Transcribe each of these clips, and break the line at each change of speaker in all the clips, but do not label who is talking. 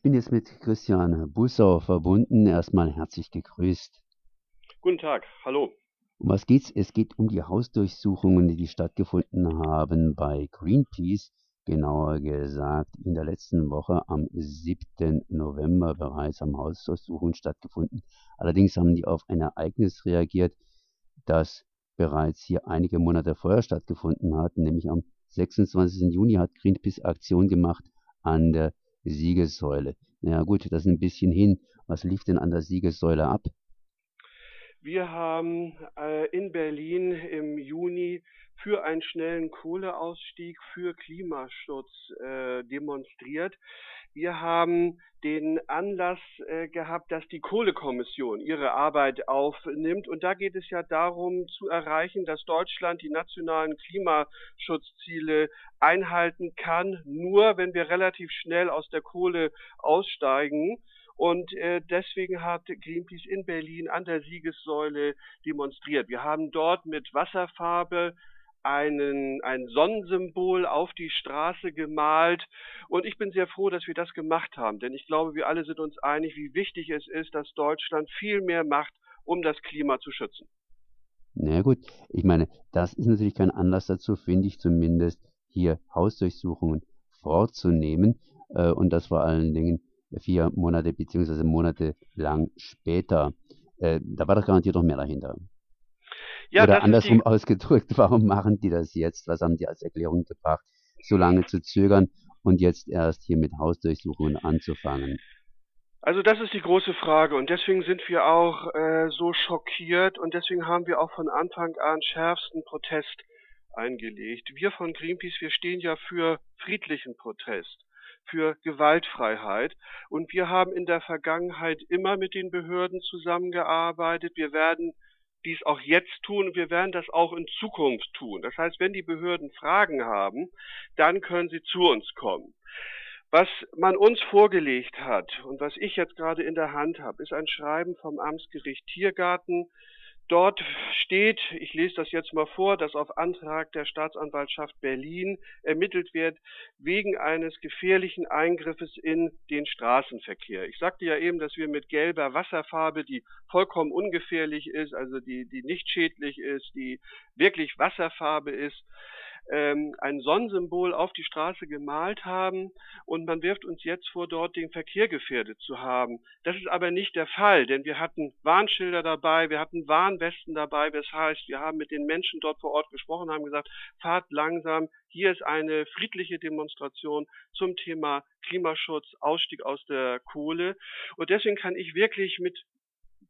Ich bin jetzt mit Christian Bussau verbunden. Erstmal herzlich gegrüßt.
Guten Tag, hallo.
Um was geht's? Es geht um die Hausdurchsuchungen, die stattgefunden haben bei Greenpeace. Genauer gesagt, in der letzten Woche am 7. November bereits am Hausdurchsuchungen stattgefunden. Allerdings haben die auf ein Ereignis reagiert, das bereits hier einige Monate vorher stattgefunden hat, nämlich am 26. Juni hat Greenpeace Aktion gemacht an der Siegessäule. Na ja, gut, das ist ein bisschen hin. Was lief denn an der Siegessäule ab?
Wir haben äh, in Berlin im Juni für einen schnellen Kohleausstieg, für Klimaschutz äh, demonstriert. Wir haben den Anlass äh, gehabt, dass die Kohlekommission ihre Arbeit aufnimmt. Und da geht es ja darum zu erreichen, dass Deutschland die nationalen Klimaschutzziele einhalten kann, nur wenn wir relativ schnell aus der Kohle aussteigen. Und äh, deswegen hat Greenpeace in Berlin an der Siegessäule demonstriert. Wir haben dort mit Wasserfarbe einen, ein Sonnensymbol auf die Straße gemalt. Und ich bin sehr froh, dass wir das gemacht haben, denn ich glaube, wir alle sind uns einig, wie wichtig es ist, dass Deutschland viel mehr macht, um das Klima zu schützen.
Na gut, ich meine, das ist natürlich kein Anlass dazu, finde ich zumindest, hier Hausdurchsuchungen vorzunehmen äh, und das vor allen Dingen vier Monate beziehungsweise Monate lang später. Äh, da war doch garantiert noch mehr dahinter. Ja, Oder andersrum die... ausgedrückt, warum machen die das jetzt? Was haben die als Erklärung gebracht, so lange zu zögern und jetzt erst hier mit Hausdurchsuchungen anzufangen?
Also das ist die große Frage und deswegen sind wir auch äh, so schockiert und deswegen haben wir auch von Anfang an schärfsten Protest eingelegt. Wir von Greenpeace, wir stehen ja für friedlichen Protest für Gewaltfreiheit. Und wir haben in der Vergangenheit immer mit den Behörden zusammengearbeitet. Wir werden dies auch jetzt tun und wir werden das auch in Zukunft tun. Das heißt, wenn die Behörden Fragen haben, dann können sie zu uns kommen. Was man uns vorgelegt hat und was ich jetzt gerade in der Hand habe, ist ein Schreiben vom Amtsgericht Tiergarten Dort steht, ich lese das jetzt mal vor, dass auf Antrag der Staatsanwaltschaft Berlin ermittelt wird wegen eines gefährlichen Eingriffes in den Straßenverkehr. Ich sagte ja eben, dass wir mit gelber Wasserfarbe, die vollkommen ungefährlich ist, also die, die nicht schädlich ist, die wirklich Wasserfarbe ist, ähm, ein Sonnensymbol auf die Straße gemalt haben und man wirft uns jetzt vor, dort den Verkehr gefährdet zu haben. Das ist aber nicht der Fall, denn wir hatten Warnschilder dabei, wir hatten Warnwesten dabei, das heißt, wir haben mit den Menschen dort vor Ort gesprochen, haben gesagt, fahrt langsam, hier ist eine friedliche Demonstration zum Thema Klimaschutz, Ausstieg aus der Kohle. Und deswegen kann ich wirklich mit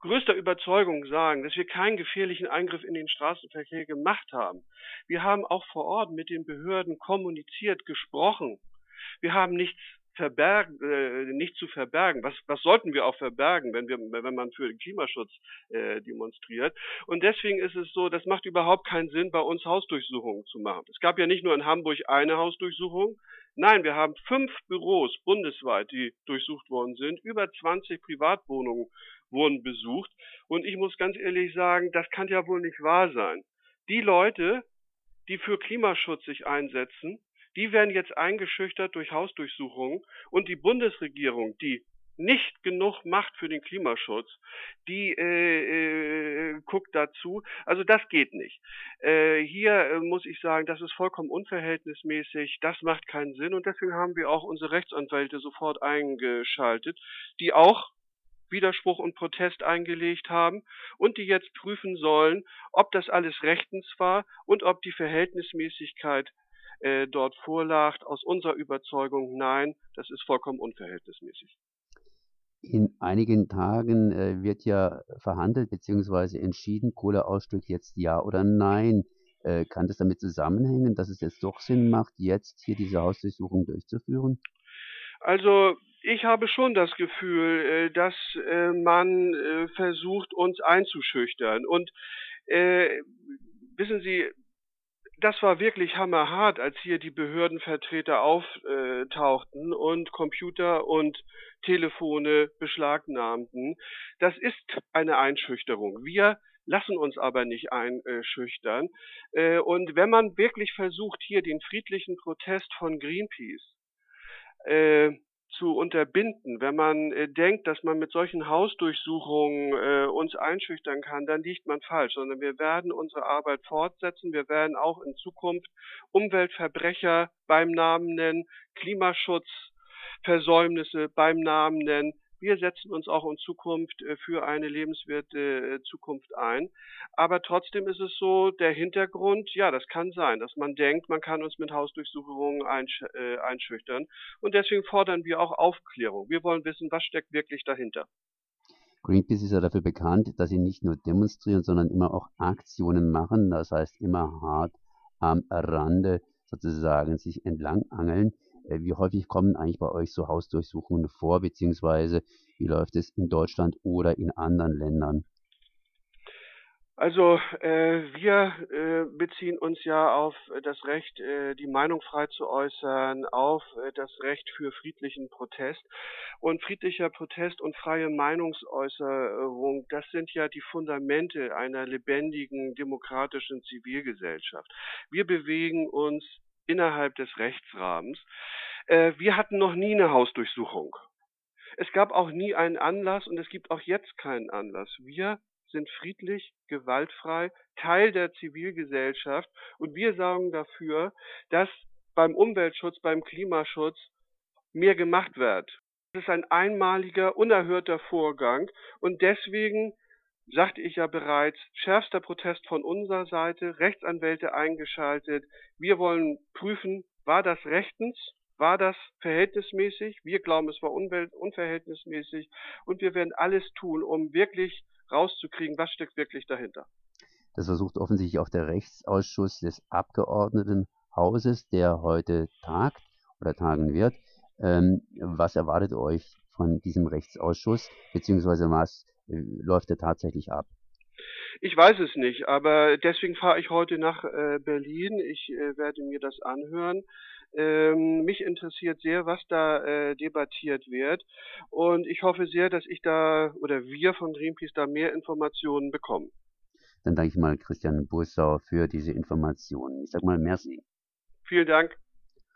größter Überzeugung sagen, dass wir keinen gefährlichen Eingriff in den Straßenverkehr gemacht haben. Wir haben auch vor Ort mit den Behörden kommuniziert, gesprochen. Wir haben nichts verbergen, äh, nicht zu verbergen. Was, was sollten wir auch verbergen, wenn wir, wenn man für den Klimaschutz äh, demonstriert? Und deswegen ist es so, das macht überhaupt keinen Sinn, bei uns Hausdurchsuchungen zu machen. Es gab ja nicht nur in Hamburg eine Hausdurchsuchung. Nein, wir haben fünf Büros bundesweit, die durchsucht worden sind. Über 20 Privatwohnungen wurden besucht. Und ich muss ganz ehrlich sagen, das kann ja wohl nicht wahr sein. Die Leute, die für Klimaschutz sich einsetzen, die werden jetzt eingeschüchtert durch Hausdurchsuchungen und die Bundesregierung, die nicht genug macht für den Klimaschutz, die äh, äh, guckt dazu. Also das geht nicht. Äh, hier äh, muss ich sagen, das ist vollkommen unverhältnismäßig, das macht keinen Sinn und deswegen haben wir auch unsere Rechtsanwälte sofort eingeschaltet, die auch Widerspruch und Protest eingelegt haben und die jetzt prüfen sollen, ob das alles rechtens war und ob die Verhältnismäßigkeit äh, dort vorlag. Aus unserer Überzeugung nein, das ist vollkommen unverhältnismäßig.
In einigen Tagen äh, wird ja verhandelt bzw. entschieden, Kohleausstieg jetzt ja oder nein. Äh, kann das damit zusammenhängen, dass es jetzt doch Sinn macht, jetzt hier diese Hausdurchsuchung durchzuführen?
Also ich habe schon das Gefühl, äh, dass äh, man äh, versucht, uns einzuschüchtern. Und äh, wissen Sie, das war wirklich hammerhart, als hier die Behördenvertreter auftauchten und Computer und Telefone beschlagnahmten. Das ist eine Einschüchterung. Wir lassen uns aber nicht einschüchtern. Und wenn man wirklich versucht, hier den friedlichen Protest von Greenpeace zu unterbinden. Wenn man äh, denkt, dass man mit solchen Hausdurchsuchungen äh, uns einschüchtern kann, dann liegt man falsch, sondern wir werden unsere Arbeit fortsetzen. Wir werden auch in Zukunft Umweltverbrecher beim Namen nennen, Klimaschutzversäumnisse beim Namen nennen. Wir setzen uns auch in Zukunft äh, für eine lebenswerte äh, Zukunft ein. Aber trotzdem ist es so, der Hintergrund, ja, das kann sein, dass man denkt, man kann uns mit Hausdurchsuchungen einsch äh, einschüchtern. Und deswegen fordern wir auch Aufklärung. Wir wollen wissen, was steckt wirklich dahinter.
Greenpeace ist ja dafür bekannt, dass sie nicht nur demonstrieren, sondern immer auch Aktionen machen. Das heißt, immer hart am Rande sozusagen sich entlangangeln. Äh, wie häufig kommen eigentlich bei euch so Hausdurchsuchungen vor, beziehungsweise wie läuft es in Deutschland oder in anderen Ländern?
Also äh, wir äh, beziehen uns ja auf das Recht, äh, die Meinung frei zu äußern, auf äh, das Recht für friedlichen Protest. Und friedlicher Protest und freie Meinungsäußerung, das sind ja die Fundamente einer lebendigen demokratischen Zivilgesellschaft. Wir bewegen uns innerhalb des Rechtsrahmens. Äh, wir hatten noch nie eine Hausdurchsuchung. Es gab auch nie einen Anlass und es gibt auch jetzt keinen Anlass. Wir sind friedlich, gewaltfrei, Teil der Zivilgesellschaft und wir sorgen dafür, dass beim Umweltschutz, beim Klimaschutz mehr gemacht wird. Das ist ein einmaliger, unerhörter Vorgang und deswegen sagte ich ja bereits, schärfster Protest von unserer Seite, Rechtsanwälte eingeschaltet. Wir wollen prüfen, war das rechtens? War das verhältnismäßig? Wir glauben, es war unverhältnismäßig und wir werden alles tun, um wirklich rauszukriegen, was steckt wirklich dahinter.
Das versucht offensichtlich auch der Rechtsausschuss des Abgeordnetenhauses, der heute tagt oder tagen wird. Ähm, was erwartet euch von diesem Rechtsausschuss, beziehungsweise was läuft er tatsächlich ab?
Ich weiß es nicht, aber deswegen fahre ich heute nach äh, Berlin. Ich äh, werde mir das anhören. Ähm, mich interessiert sehr, was da äh, debattiert wird. Und ich hoffe sehr, dass ich da oder wir von Greenpeace da mehr Informationen bekommen.
Dann danke ich mal Christian Bursau für diese Informationen. Ich sage mal merci.
Vielen Dank.